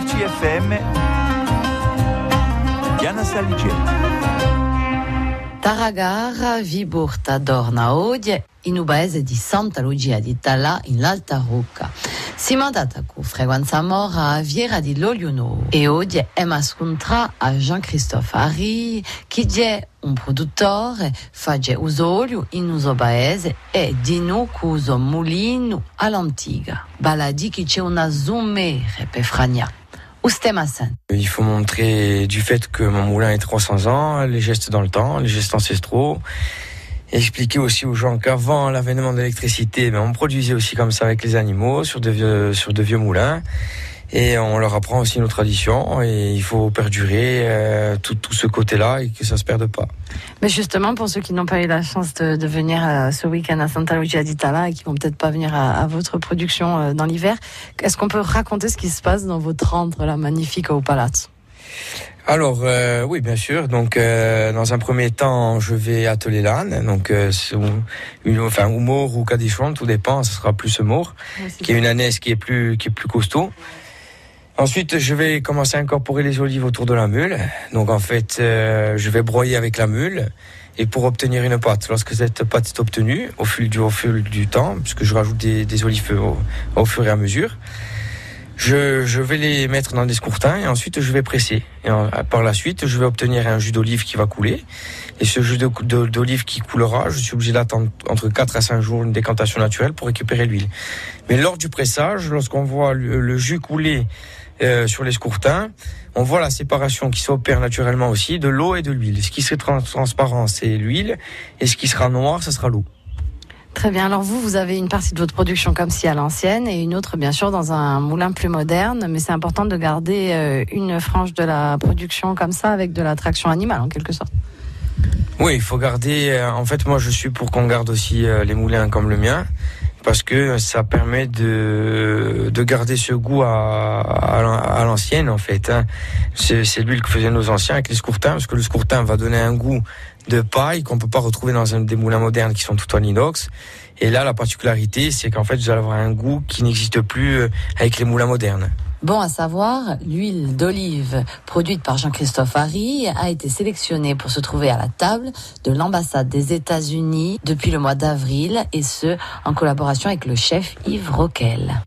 RCFM Diana Saligeti. Taragara vi porta dorna oggi in un paese di Santa Lucia di Talà in l'Alta Rocca. Si mandata con frequenza mora a Viera di Loliuno e oggi è scontra a Jean-Christophe Harry che è un produttore, fa usolio in uso paese e di noi uso mulino all'antica. Baladi che c'è una zoomere per fragna. Il faut montrer du fait que mon moulin est 300 ans, les gestes dans le temps, les gestes ancestraux. expliquer aussi aux gens qu'avant l'avènement de l'électricité, on produisait aussi comme ça avec les animaux sur de vieux, sur de vieux moulins. Et on leur apprend aussi nos traditions et il faut perdurer euh, tout, tout, ce côté-là et que ça se perde pas. Mais justement, pour ceux qui n'ont pas eu la chance de, de venir euh, ce week-end à Santa Lucia d'Itala et qui vont peut-être pas venir à, à votre production euh, dans l'hiver, est-ce qu'on peut raconter ce qui se passe dans votre rendre là magnifique au Palazzo? Alors euh, oui, bien sûr. Donc euh, dans un premier temps, je vais atteler l'âne. Donc euh, une, enfin ou mort ou cadichon, tout dépend. Ce sera plus mort, qui est une ânesse qui est plus qui est plus costaud. Ensuite, je vais commencer à incorporer les olives autour de la mule. Donc en fait, euh, je vais broyer avec la mule. Et pour obtenir une pâte, lorsque cette pâte est obtenue, au fil du, du temps, puisque je rajoute des, olives au, fur et à mesure, je, je, vais les mettre dans des scourtins et ensuite je vais presser. Et par la suite, je vais obtenir un jus d'olive qui va couler. Et ce jus d'olive qui coulera, je suis obligé d'attendre entre 4 à 5 jours une décantation naturelle pour récupérer l'huile. Mais lors du pressage, lorsqu'on voit le, le jus couler euh, sur les scourtins. On voit la séparation qui s'opère naturellement aussi de l'eau et de l'huile. Ce qui sera transparent, c'est l'huile, et ce qui sera noir, ce sera l'eau. Très bien. Alors vous, vous avez une partie de votre production comme si à l'ancienne et une autre, bien sûr, dans un moulin plus moderne. Mais c'est important de garder euh, une frange de la production comme ça, avec de la traction animale, en quelque sorte. Oui, il faut garder. Euh, en fait, moi, je suis pour qu'on garde aussi les moulins comme le mien parce que ça permet de, de garder ce goût à, à, l'ancienne en fait. Hein. C'est l'huile que faisaient nos anciens avec les scourtins, parce que le scourtin va donner un goût de paille qu'on peut pas retrouver dans un des moulins modernes qui sont tout en inox. Et là, la particularité, c'est qu'en fait, vous allez avoir un goût qui n'existe plus euh, avec les moulins modernes. Bon à savoir, l'huile d'olive produite par Jean-Christophe Harry a été sélectionnée pour se trouver à la table de l'ambassade des États-Unis depuis le mois d'avril et ce, en collaboration avec le chef Yves Roquel.